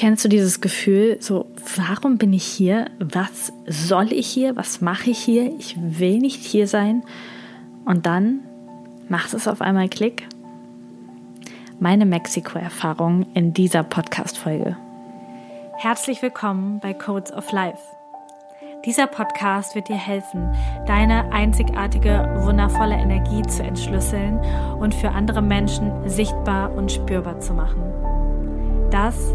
Kennst du dieses Gefühl, so, warum bin ich hier? Was soll ich hier? Was mache ich hier? Ich will nicht hier sein. Und dann macht es auf einmal Klick. Meine Mexiko-Erfahrung in dieser Podcast-Folge. Herzlich willkommen bei Codes of Life. Dieser Podcast wird dir helfen, deine einzigartige, wundervolle Energie zu entschlüsseln und für andere Menschen sichtbar und spürbar zu machen. Das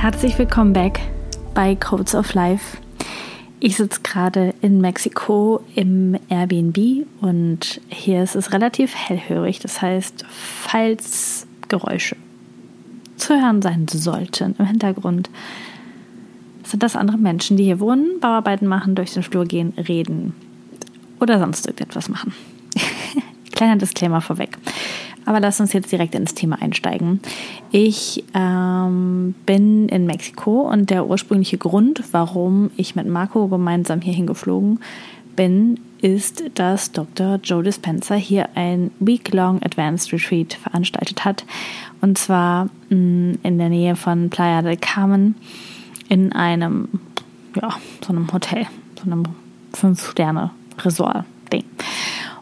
Herzlich willkommen back bei Codes of Life. Ich sitze gerade in Mexiko im Airbnb und hier ist es relativ hellhörig. Das heißt, falls Geräusche zu hören sein sollten im Hintergrund, sind das andere Menschen, die hier wohnen, Bauarbeiten machen, durch den Flur gehen, reden oder sonst irgendetwas machen. Kleiner Disclaimer vorweg. Aber lass uns jetzt direkt ins Thema einsteigen. Ich ähm, bin in Mexiko und der ursprüngliche Grund, warum ich mit Marco gemeinsam hierhin geflogen bin, ist, dass Dr. Joe Dispenza hier ein Week-Long Advanced Retreat veranstaltet hat. Und zwar mm, in der Nähe von Playa del Carmen in einem, ja, so einem Hotel, so einem Fünf-Sterne-Resort-Ding.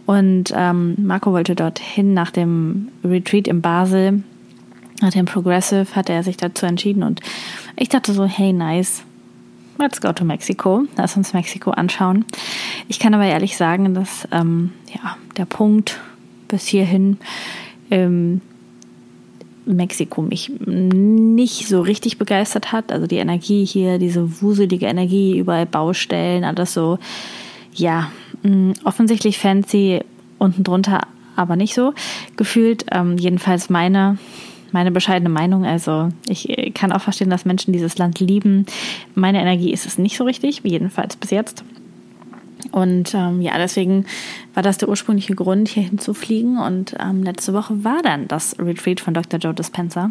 Und ähm, Marco wollte dorthin nach dem Retreat in Basel, nach dem Progressive, hat er sich dazu entschieden. Und ich dachte so, hey, nice, let's go to Mexico. Lass uns Mexiko anschauen. Ich kann aber ehrlich sagen, dass ähm, ja, der Punkt bis hierhin ähm, Mexiko mich nicht so richtig begeistert hat. Also die Energie hier, diese wuselige Energie, überall Baustellen, alles so, ja, Mm, offensichtlich fancy unten drunter, aber nicht so gefühlt. Ähm, jedenfalls meine meine bescheidene Meinung. Also ich äh, kann auch verstehen, dass Menschen dieses Land lieben. Meine Energie ist es nicht so richtig, jedenfalls bis jetzt. Und ähm, ja, deswegen war das der ursprüngliche Grund, hier hinzufliegen. Und ähm, letzte Woche war dann das Retreat von Dr. Joe Dispenza.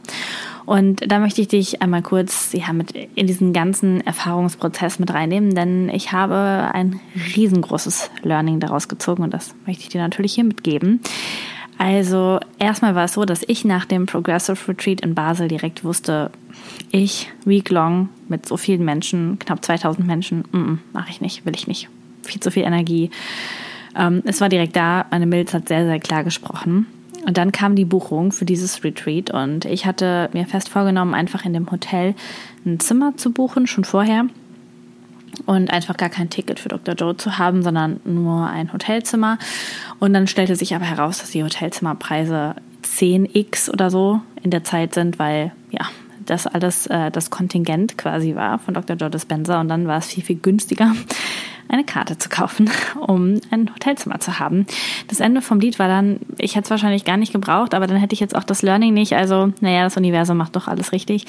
Und da möchte ich dich einmal kurz ja, mit in diesen ganzen Erfahrungsprozess mit reinnehmen, denn ich habe ein riesengroßes Learning daraus gezogen und das möchte ich dir natürlich hier mitgeben. Also erstmal war es so, dass ich nach dem Progressive Retreat in Basel direkt wusste, ich week long mit so vielen Menschen, knapp 2000 Menschen, mm, mm, mache ich nicht, will ich nicht viel zu viel Energie. Ähm, es war direkt da, meine Milz hat sehr, sehr klar gesprochen. Und dann kam die Buchung für dieses Retreat und ich hatte mir fest vorgenommen, einfach in dem Hotel ein Zimmer zu buchen, schon vorher. Und einfach gar kein Ticket für Dr. Joe zu haben, sondern nur ein Hotelzimmer. Und dann stellte sich aber heraus, dass die Hotelzimmerpreise 10x oder so in der Zeit sind, weil ja, das alles äh, das Kontingent quasi war von Dr. Joe Dispenza und dann war es viel, viel günstiger eine Karte zu kaufen, um ein Hotelzimmer zu haben. Das Ende vom Lied war dann, ich hätte es wahrscheinlich gar nicht gebraucht, aber dann hätte ich jetzt auch das Learning nicht. Also, naja, das Universum macht doch alles richtig.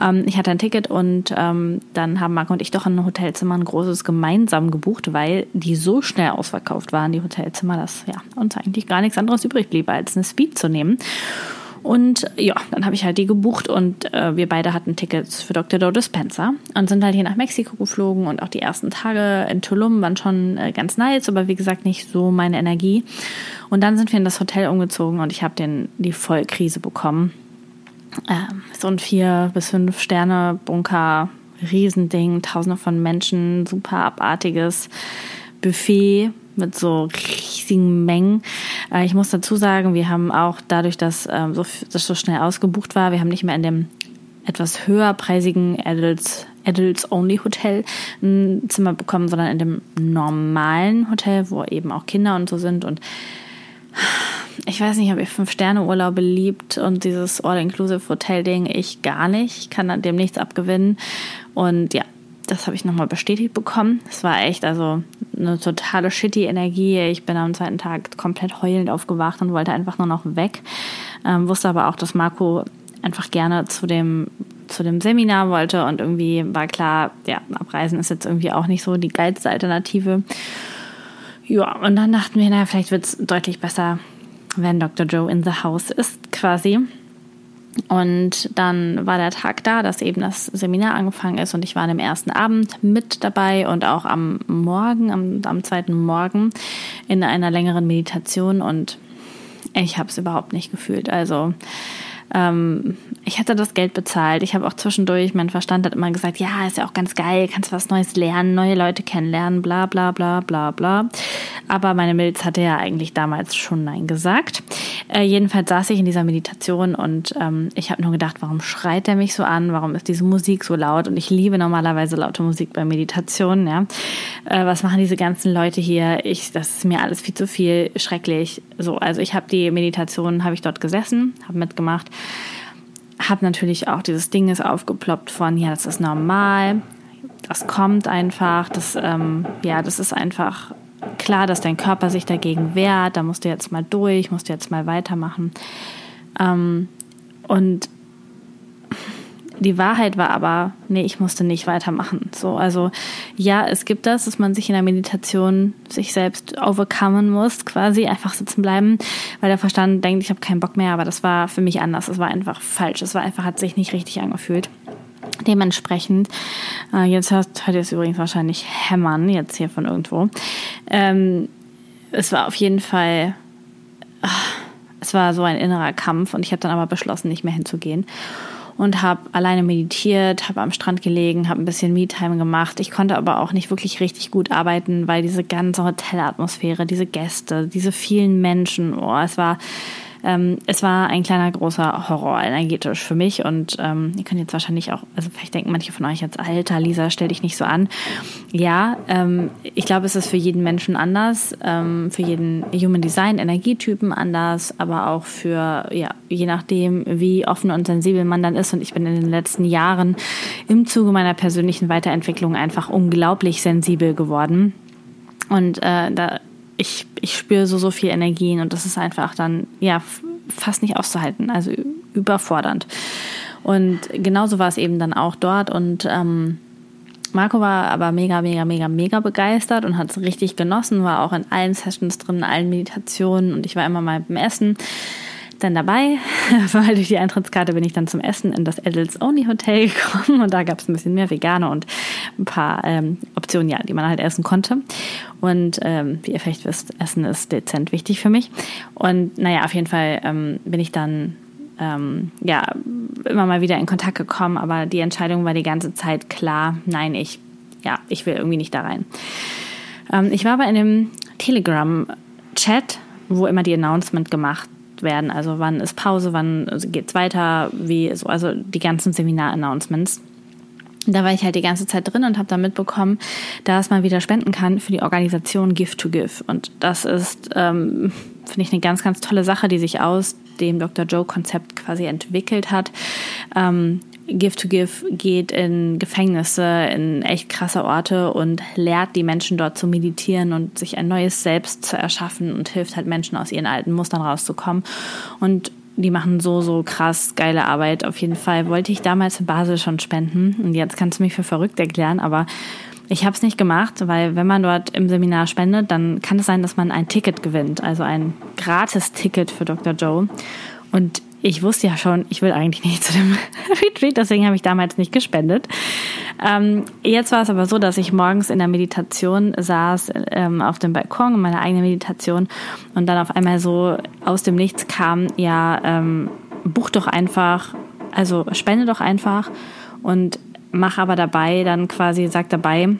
Ähm, ich hatte ein Ticket und ähm, dann haben Marco und ich doch ein Hotelzimmer, ein großes gemeinsam gebucht, weil die so schnell ausverkauft waren, die Hotelzimmer, dass ja, uns eigentlich gar nichts anderes übrig blieb, als eine Speed zu nehmen. Und ja, dann habe ich halt die gebucht und äh, wir beide hatten Tickets für Dr. Joe Dispenza und sind halt hier nach Mexiko geflogen und auch die ersten Tage in Tulum waren schon äh, ganz nice, aber wie gesagt nicht so meine Energie. Und dann sind wir in das Hotel umgezogen und ich habe den die Vollkrise bekommen. Ähm, so ein vier bis fünf Sterne Bunker, Riesending, Tausende von Menschen, super abartiges Buffet mit so riesigen Mengen. Äh, ich muss dazu sagen, wir haben auch dadurch, dass ähm, so, das so schnell ausgebucht war, wir haben nicht mehr in dem etwas höherpreisigen Adults, Adults Only Hotel ein Zimmer bekommen, sondern in dem normalen Hotel, wo eben auch Kinder und so sind und ich weiß nicht, ob ihr Fünf-Sterne-Urlaube liebt und dieses All-Inclusive-Hotel-Ding, ich gar nicht. Ich kann dem nichts abgewinnen. Und ja, das habe ich nochmal bestätigt bekommen. Es war echt also eine totale shitty Energie. Ich bin am zweiten Tag komplett heulend aufgewacht und wollte einfach nur noch weg. Ähm, wusste aber auch, dass Marco einfach gerne zu dem zu dem Seminar wollte und irgendwie war klar, ja, abreisen ist jetzt irgendwie auch nicht so die geilste Alternative. Ja, und dann dachten wir, naja, vielleicht wird es deutlich besser, wenn Dr. Joe in the house ist, quasi. Und dann war der Tag da, dass eben das Seminar angefangen ist und ich war an dem ersten Abend mit dabei und auch am Morgen, am, am zweiten Morgen in einer längeren Meditation und ich habe es überhaupt nicht gefühlt. Also ähm, ich hatte das Geld bezahlt. Ich habe auch zwischendurch, mein Verstand hat immer gesagt, ja, ist ja auch ganz geil, kannst was Neues lernen, neue Leute kennenlernen, bla bla bla bla bla. Aber meine Milz hatte ja eigentlich damals schon Nein gesagt. Äh, jedenfalls saß ich in dieser Meditation und ähm, ich habe nur gedacht, warum schreit er mich so an? Warum ist diese Musik so laut? Und ich liebe normalerweise laute Musik bei Meditationen. Ja, äh, was machen diese ganzen Leute hier? Ich, das ist mir alles viel zu viel, schrecklich. So, also ich habe die Meditation, habe ich dort gesessen, habe mitgemacht habe natürlich auch dieses Ding ist aufgeploppt von, ja, das ist normal, das kommt einfach, das, ähm, ja, das ist einfach klar, dass dein Körper sich dagegen wehrt, da musst du jetzt mal durch, musst du jetzt mal weitermachen. Ähm, und die Wahrheit war aber, nee, ich musste nicht weitermachen. So, also ja, es gibt das, dass man sich in der Meditation sich selbst overcomen muss, quasi einfach sitzen bleiben, weil der Verstand denkt, ich habe keinen Bock mehr, aber das war für mich anders. Es war einfach falsch. Es war einfach, hat sich nicht richtig angefühlt. Dementsprechend, äh, jetzt hört, hört ihr es übrigens wahrscheinlich hämmern, jetzt hier von irgendwo. Ähm, es war auf jeden Fall, ach, es war so ein innerer Kampf und ich habe dann aber beschlossen, nicht mehr hinzugehen und habe alleine meditiert, habe am Strand gelegen, habe ein bisschen Me-Time gemacht. Ich konnte aber auch nicht wirklich richtig gut arbeiten, weil diese ganze Hotelatmosphäre, diese Gäste, diese vielen Menschen, oh, es war ähm, es war ein kleiner großer Horror energetisch für mich und ähm, ihr könnt jetzt wahrscheinlich auch, also vielleicht denken manche von euch jetzt, Alter, Lisa, stell dich nicht so an. Ja, ähm, ich glaube, es ist für jeden Menschen anders, ähm, für jeden Human Design Energietypen anders, aber auch für, ja, je nachdem, wie offen und sensibel man dann ist. Und ich bin in den letzten Jahren im Zuge meiner persönlichen Weiterentwicklung einfach unglaublich sensibel geworden. Und äh, da ich, ich spüre so, so viel Energien und das ist einfach dann, ja, fast nicht auszuhalten, also überfordernd. Und genauso war es eben dann auch dort und ähm, Marco war aber mega, mega, mega, mega begeistert und hat es richtig genossen, war auch in allen Sessions drin, in allen Meditationen und ich war immer mal beim Essen dann dabei, weil durch die Eintrittskarte bin ich dann zum Essen in das Adults Only Hotel gekommen und da gab es ein bisschen mehr Vegane und ein paar ähm, Optionen, ja, die man halt essen konnte. Und ähm, wie ihr vielleicht wisst, Essen ist dezent wichtig für mich. Und naja, auf jeden Fall ähm, bin ich dann ähm, ja immer mal wieder in Kontakt gekommen, aber die Entscheidung war die ganze Zeit klar, nein, ich, ja, ich will irgendwie nicht da rein. Ähm, ich war aber in dem Telegram-Chat, wo immer die Announcement gemacht werden. Also wann ist Pause, wann geht's weiter, wie so, also die ganzen Seminar-Announcements. Da war ich halt die ganze Zeit drin und habe da mitbekommen, dass man wieder spenden kann für die Organisation Gift to Give. Und das ist, ähm, finde ich, eine ganz, ganz tolle Sache, die sich aus dem Dr. Joe-Konzept quasi entwickelt hat. Ähm, Give to Give geht in Gefängnisse, in echt krasse Orte und lehrt die Menschen dort zu meditieren und sich ein neues Selbst zu erschaffen und hilft halt Menschen aus ihren alten Mustern rauszukommen. Und die machen so, so krass geile Arbeit. Auf jeden Fall wollte ich damals in Basel schon spenden und jetzt kannst du mich für verrückt erklären, aber ich habe es nicht gemacht, weil wenn man dort im Seminar spendet, dann kann es sein, dass man ein Ticket gewinnt, also ein Gratis-Ticket für Dr. Joe. Und ich wusste ja schon, ich will eigentlich nicht zu dem Retreat, deswegen habe ich damals nicht gespendet. Ähm, jetzt war es aber so, dass ich morgens in der Meditation saß, ähm, auf dem Balkon in meiner eigenen Meditation und dann auf einmal so aus dem Nichts kam, ja, ähm, buch doch einfach, also spende doch einfach und mach aber dabei, dann quasi, sag dabei,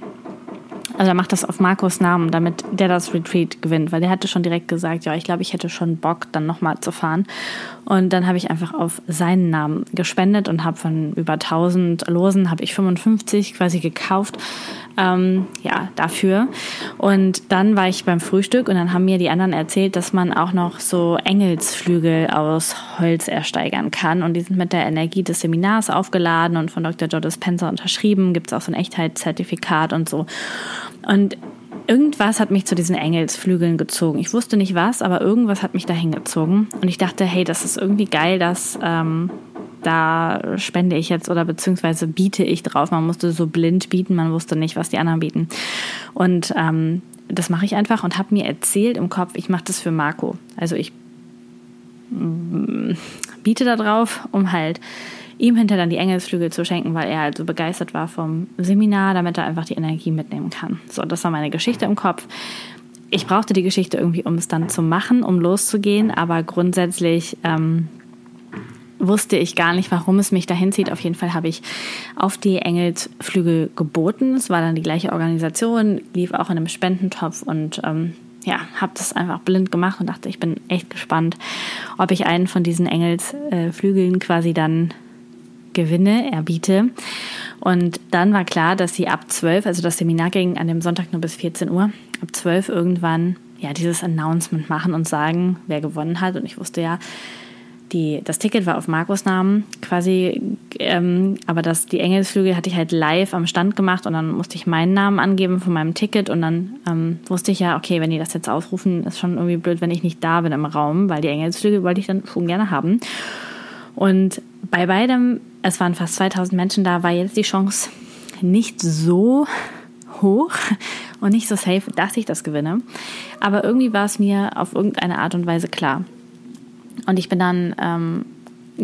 also er macht das auf Markus Namen, damit der das Retreat gewinnt, weil der hatte schon direkt gesagt, ja, ich glaube, ich hätte schon Bock, dann nochmal zu fahren. Und dann habe ich einfach auf seinen Namen gespendet und habe von über 1000 Losen, habe ich 55 quasi gekauft, ähm, ja, dafür. Und dann war ich beim Frühstück und dann haben mir die anderen erzählt, dass man auch noch so Engelsflügel aus Holz ersteigern kann. Und die sind mit der Energie des Seminars aufgeladen und von Dr. Joe Dispenza unterschrieben. Gibt es auch so ein Echtheitszertifikat und so. Und irgendwas hat mich zu diesen Engelsflügeln gezogen. Ich wusste nicht was, aber irgendwas hat mich dahin gezogen. Und ich dachte, hey, das ist irgendwie geil, dass, ähm, da spende ich jetzt oder beziehungsweise biete ich drauf. Man musste so blind bieten, man wusste nicht, was die anderen bieten. Und ähm, das mache ich einfach und habe mir erzählt im Kopf, ich mache das für Marco. Also ich mm, biete da drauf, um halt ihm hinterher dann die Engelsflügel zu schenken, weil er halt so begeistert war vom Seminar, damit er einfach die Energie mitnehmen kann. So, das war meine Geschichte im Kopf. Ich brauchte die Geschichte irgendwie, um es dann zu machen, um loszugehen, aber grundsätzlich ähm, wusste ich gar nicht, warum es mich dahin zieht. Auf jeden Fall habe ich auf die Engelsflügel geboten. Es war dann die gleiche Organisation, lief auch in einem Spendentopf und ähm, ja, habe das einfach blind gemacht und dachte, ich bin echt gespannt, ob ich einen von diesen Engelsflügeln quasi dann gewinne, erbiete. Und dann war klar, dass sie ab 12, also das Seminar ging an dem Sonntag nur bis 14 Uhr, ab 12 irgendwann ja dieses Announcement machen und sagen, wer gewonnen hat. Und ich wusste ja, die, das Ticket war auf Markus Namen quasi, ähm, aber das, die Engelsflügel hatte ich halt live am Stand gemacht und dann musste ich meinen Namen angeben von meinem Ticket und dann ähm, wusste ich ja, okay, wenn die das jetzt aufrufen, ist schon irgendwie blöd, wenn ich nicht da bin im Raum, weil die Engelsflügel wollte ich dann schon gerne haben. Und bei beidem, es waren fast 2000 Menschen da, war jetzt die Chance nicht so hoch und nicht so safe, dass ich das gewinne. Aber irgendwie war es mir auf irgendeine Art und Weise klar. Und ich bin dann ähm,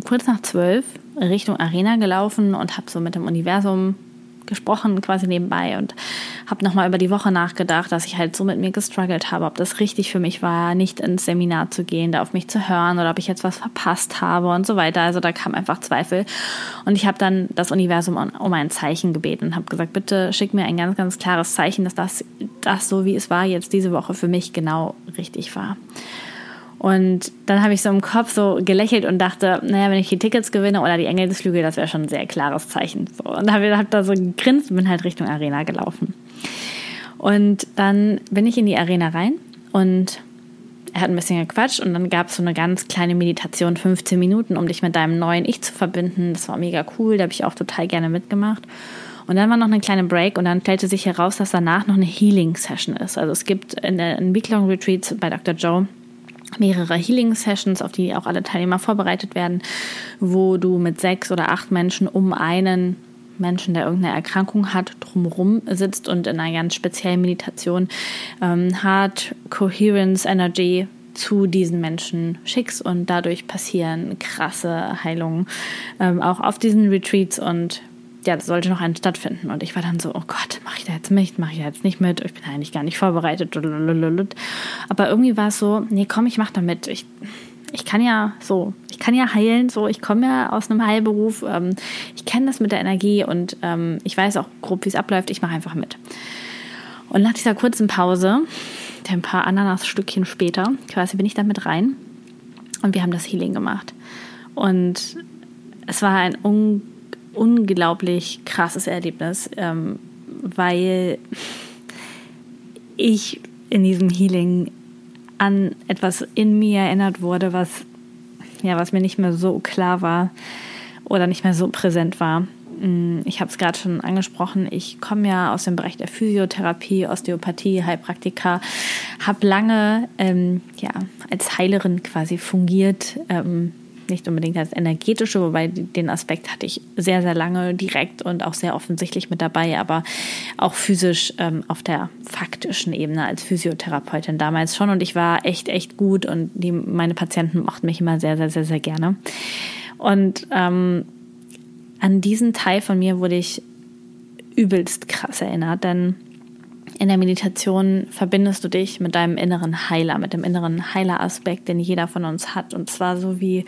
kurz nach zwölf Richtung Arena gelaufen und habe so mit dem Universum gesprochen, quasi nebenbei und habe nochmal über die Woche nachgedacht, dass ich halt so mit mir gestruggelt habe, ob das richtig für mich war, nicht ins Seminar zu gehen, da auf mich zu hören oder ob ich jetzt was verpasst habe und so weiter. Also da kam einfach Zweifel. Und ich habe dann das Universum um ein Zeichen gebeten und habe gesagt, bitte schick mir ein ganz, ganz klares Zeichen, dass das, das so wie es war, jetzt diese Woche für mich genau richtig war. Und dann habe ich so im Kopf so gelächelt und dachte, naja, wenn ich die Tickets gewinne oder die Engel des Flügel, das wäre schon ein sehr klares Zeichen. So, und habe hab da so gegrinst und bin halt Richtung Arena gelaufen. Und dann bin ich in die Arena rein und er hat ein bisschen gequatscht und dann gab es so eine ganz kleine Meditation, 15 Minuten, um dich mit deinem neuen Ich zu verbinden. Das war mega cool, da habe ich auch total gerne mitgemacht. Und dann war noch eine kleine Break und dann stellte sich heraus, dass danach noch eine Healing-Session ist. Also es gibt in den Week-Long Retreats bei Dr. Joe mehrere Healing-Sessions, auf die auch alle Teilnehmer vorbereitet werden, wo du mit sechs oder acht Menschen um einen Menschen, der irgendeine Erkrankung hat, drumherum sitzt und in einer ganz speziellen Meditation ähm, Heart Coherence Energy zu diesen Menschen schickst und dadurch passieren krasse Heilungen ähm, auch auf diesen Retreats und ja, sollte noch einen stattfinden. Und ich war dann so, oh Gott, mache ich da jetzt mit? Mache ich da jetzt nicht mit? Ich bin eigentlich gar nicht vorbereitet. Aber irgendwie war es so, nee, komm, ich mache da mit. Ich, ich kann ja so, ich kann ja heilen, so, ich komme ja aus einem Heilberuf, ähm, ich kenne das mit der Energie und ähm, ich weiß auch grob, wie es abläuft, ich mache einfach mit. Und nach dieser kurzen Pause, ein paar Ananasstückchen später, quasi bin ich dann mit rein und wir haben das Healing gemacht. Und es war ein unglaublich unglaublich krasses Erlebnis, ähm, weil ich in diesem Healing an etwas in mir erinnert wurde, was ja, was mir nicht mehr so klar war oder nicht mehr so präsent war. Mm, ich habe es gerade schon angesprochen. Ich komme ja aus dem Bereich der Physiotherapie, Osteopathie, Heilpraktika, habe lange ähm, ja als Heilerin quasi fungiert. Ähm, nicht unbedingt als energetische, wobei den Aspekt hatte ich sehr, sehr lange direkt und auch sehr offensichtlich mit dabei, aber auch physisch ähm, auf der faktischen Ebene als Physiotherapeutin damals schon. Und ich war echt, echt gut und die, meine Patienten mochten mich immer sehr, sehr, sehr, sehr gerne. Und ähm, an diesen Teil von mir wurde ich übelst krass erinnert, denn in der Meditation verbindest du dich mit deinem inneren Heiler, mit dem inneren Heileraspekt, den jeder von uns hat. Und zwar so wie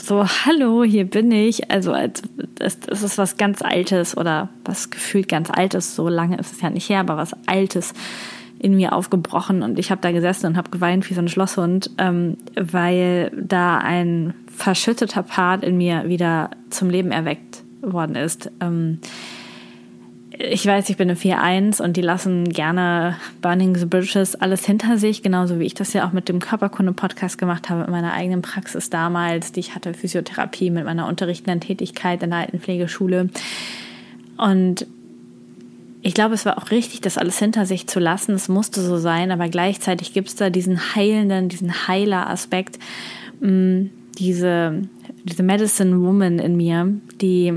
so, hallo, hier bin ich. Also als, es, es ist was ganz Altes oder was gefühlt ganz Altes. So lange ist es ja nicht her, aber was Altes in mir aufgebrochen. Und ich habe da gesessen und habe geweint wie so ein Schlosshund, ähm, weil da ein verschütteter Part in mir wieder zum Leben erweckt worden ist. Ähm, ich weiß, ich bin eine 4-1 und die lassen gerne Burning the Bridges alles hinter sich, genauso wie ich das ja auch mit dem Körperkunde-Podcast gemacht habe in meiner eigenen Praxis damals, die ich hatte, Physiotherapie mit meiner unterrichtenden Tätigkeit in der Altenpflegeschule. Und ich glaube, es war auch richtig, das alles hinter sich zu lassen. Es musste so sein, aber gleichzeitig gibt es da diesen heilenden, diesen Heiler-Aspekt, mm, diese diese Medicine Woman in mir, die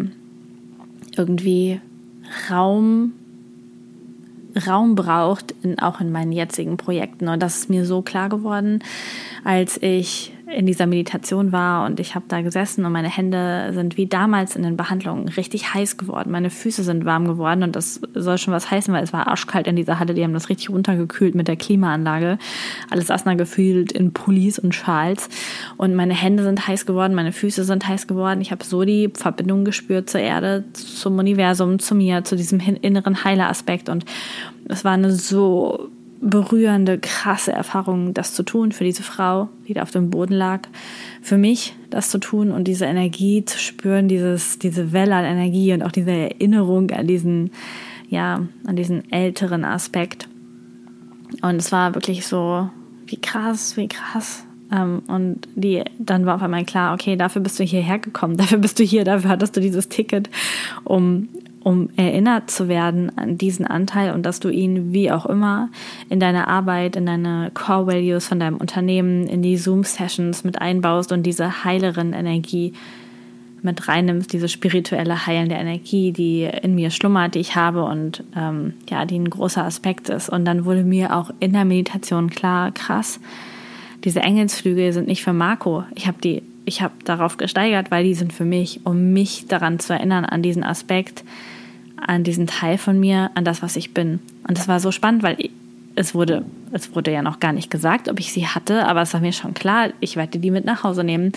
irgendwie Raum Raum braucht, in, auch in meinen jetzigen Projekten. Und das ist mir so klar geworden, als ich in dieser Meditation war und ich habe da gesessen und meine Hände sind wie damals in den Behandlungen richtig heiß geworden. Meine Füße sind warm geworden und das soll schon was heißen, weil es war arschkalt in dieser Halle. Die haben das richtig runtergekühlt mit der Klimaanlage. Alles Asna gefühlt in Pullis und Schals. Und meine Hände sind heiß geworden, meine Füße sind heiß geworden. Ich habe so die Verbindung gespürt zur Erde, zum Universum, zu mir, zu diesem inneren Heileraspekt. Und es war eine so berührende, krasse Erfahrung, das zu tun für diese Frau, die da auf dem Boden lag. Für mich das zu tun und diese Energie zu spüren, dieses, diese Welle an Energie und auch diese Erinnerung an diesen, ja, an diesen älteren Aspekt. Und es war wirklich so, wie krass, wie krass. Ähm, und die, dann war auf einmal klar, okay, dafür bist du hierher gekommen, dafür bist du hier, dafür hattest du dieses Ticket, um um erinnert zu werden an diesen Anteil und dass du ihn wie auch immer in deine Arbeit, in deine Core Values von deinem Unternehmen, in die Zoom-Sessions mit einbaust und diese heileren Energie mit reinnimmst, diese spirituelle heilende Energie, die in mir schlummert, die ich habe und ähm, ja, die ein großer Aspekt ist. Und dann wurde mir auch in der Meditation klar, krass, diese Engelsflügel sind nicht für Marco. Ich habe die ich habe darauf gesteigert, weil die sind für mich, um mich daran zu erinnern, an diesen Aspekt, an diesen Teil von mir, an das, was ich bin. Und das war so spannend, weil es wurde, es wurde ja noch gar nicht gesagt, ob ich sie hatte, aber es war mir schon klar, ich werde die mit nach Hause nehmen.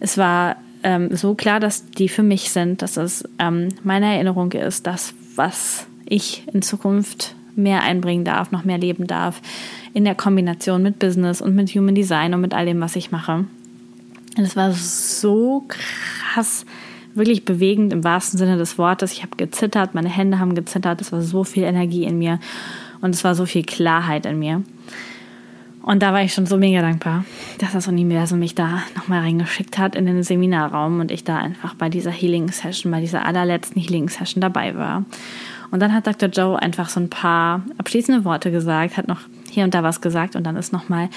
Es war ähm, so klar, dass die für mich sind, dass es ähm, meine Erinnerung ist, das, was ich in Zukunft mehr einbringen darf, noch mehr leben darf, in der Kombination mit Business und mit Human Design und mit all dem, was ich mache. Es war so krass, wirklich bewegend im wahrsten Sinne des Wortes. Ich habe gezittert, meine Hände haben gezittert, es war so viel Energie in mir und es war so viel Klarheit in mir. Und da war ich schon so mega dankbar, dass das Universum mich da nochmal reingeschickt hat in den Seminarraum und ich da einfach bei dieser Healing Session, bei dieser allerletzten Healing Session dabei war. Und dann hat Dr. Joe einfach so ein paar abschließende Worte gesagt, hat noch hier und da was gesagt und dann ist nochmal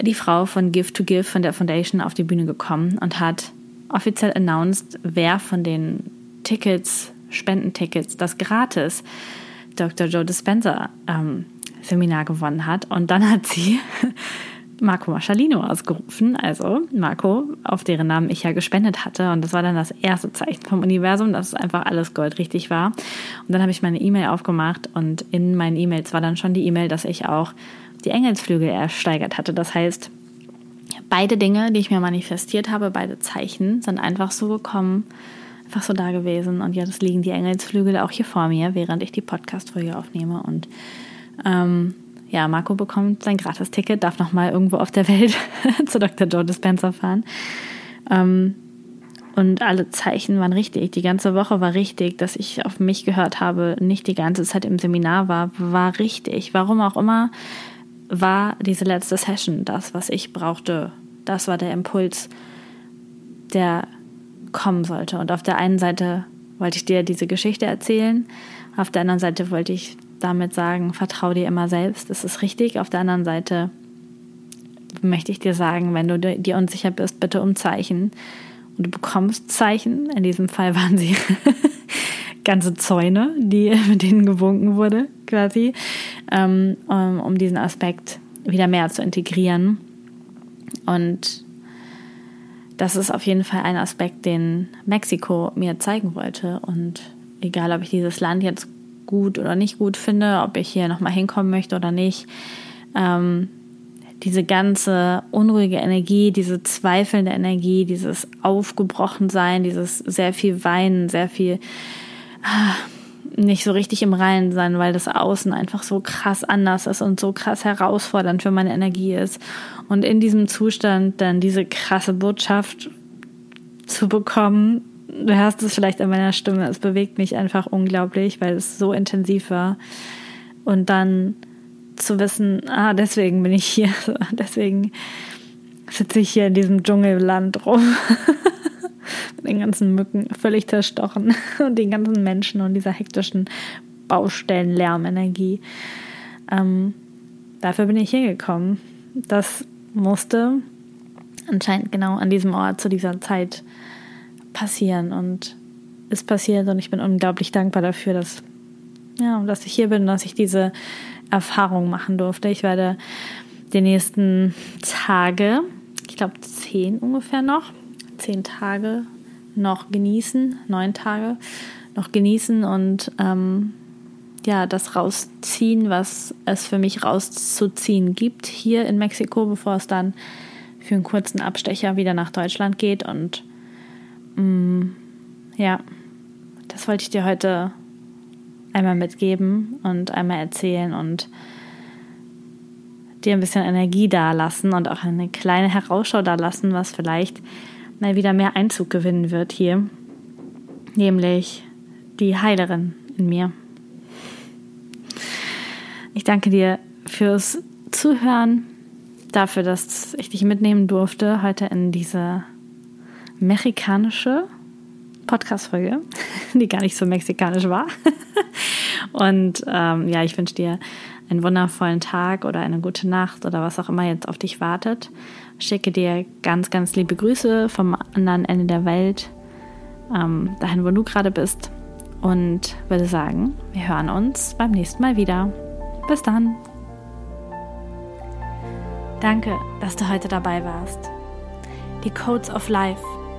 die Frau von Give to Give von der Foundation auf die Bühne gekommen und hat offiziell announced, wer von den Tickets, Spendentickets, das gratis Dr. Joe Dispenza ähm, Seminar gewonnen hat. Und dann hat sie Marco Maschalino ausgerufen, also Marco, auf deren Namen ich ja gespendet hatte. Und das war dann das erste Zeichen vom Universum, dass einfach alles goldrichtig war. Und dann habe ich meine E-Mail aufgemacht und in meinen E-Mails war dann schon die E-Mail, dass ich auch die Engelsflügel ersteigert hatte. Das heißt, beide Dinge, die ich mir manifestiert habe, beide Zeichen, sind einfach so gekommen, einfach so da gewesen. Und jetzt liegen die Engelsflügel auch hier vor mir, während ich die Podcast-Folge aufnehme. Und ähm, ja, Marco bekommt sein Gratis-Ticket, darf nochmal irgendwo auf der Welt zu Dr. Joe Dispenza fahren. Ähm, und alle Zeichen waren richtig. Die ganze Woche war richtig, dass ich auf mich gehört habe, nicht die ganze Zeit im Seminar war, war richtig. Warum auch immer, war diese letzte Session das, was ich brauchte. Das war der Impuls, der kommen sollte. Und auf der einen Seite wollte ich dir diese Geschichte erzählen, auf der anderen Seite wollte ich damit sagen, vertrau dir immer selbst, das ist richtig. Auf der anderen Seite möchte ich dir sagen, wenn du dir unsicher bist, bitte um Zeichen. Und du bekommst Zeichen. In diesem Fall waren sie ganze Zäune, die, mit denen gewunken wurde, quasi, ähm, um, um diesen Aspekt wieder mehr zu integrieren. Und das ist auf jeden Fall ein Aspekt, den Mexiko mir zeigen wollte. Und egal, ob ich dieses Land jetzt gut oder nicht gut finde, ob ich hier nochmal hinkommen möchte oder nicht. Ähm, diese ganze unruhige Energie, diese zweifelnde Energie, dieses Aufgebrochensein, dieses sehr viel Weinen, sehr viel ah, nicht so richtig im Reinen sein, weil das Außen einfach so krass anders ist und so krass herausfordernd für meine Energie ist. Und in diesem Zustand dann diese krasse Botschaft zu bekommen, du hörst es vielleicht an meiner Stimme, es bewegt mich einfach unglaublich, weil es so intensiv war. Und dann zu wissen, ah, deswegen bin ich hier, deswegen sitze ich hier in diesem Dschungelland rum. Mit den ganzen Mücken völlig zerstochen und den ganzen Menschen und dieser hektischen Baustellenlärmenergie. Ähm, dafür bin ich hier gekommen. Das musste anscheinend genau an diesem Ort zu dieser Zeit passieren und ist passiert und ich bin unglaublich dankbar dafür, dass, ja, dass ich hier bin, dass ich diese Erfahrung machen durfte. Ich werde die nächsten Tage, ich glaube zehn ungefähr noch, zehn Tage noch genießen, neun Tage noch genießen und ähm, ja, das rausziehen, was es für mich rauszuziehen gibt hier in Mexiko, bevor es dann für einen kurzen Abstecher wieder nach Deutschland geht. Und mm, ja, das wollte ich dir heute einmal mitgeben und einmal erzählen und dir ein bisschen Energie dalassen und auch eine kleine Herausschau dalassen, was vielleicht mal wieder mehr Einzug gewinnen wird hier, nämlich die Heilerin in mir. Ich danke dir fürs Zuhören, dafür, dass ich dich mitnehmen durfte heute in diese mexikanische Podcast-Folge, die gar nicht so mexikanisch war. Und ähm, ja, ich wünsche dir einen wundervollen Tag oder eine gute Nacht oder was auch immer jetzt auf dich wartet. Schicke dir ganz, ganz liebe Grüße vom anderen Ende der Welt, ähm, dahin, wo du gerade bist. Und würde sagen, wir hören uns beim nächsten Mal wieder. Bis dann. Danke, dass du heute dabei warst. Die Codes of Life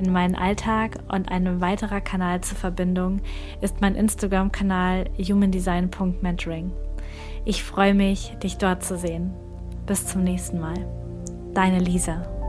in meinen Alltag und ein weiterer Kanal zur Verbindung ist mein Instagram-Kanal humandesign.mentoring. Ich freue mich, dich dort zu sehen. Bis zum nächsten Mal. Deine Lisa.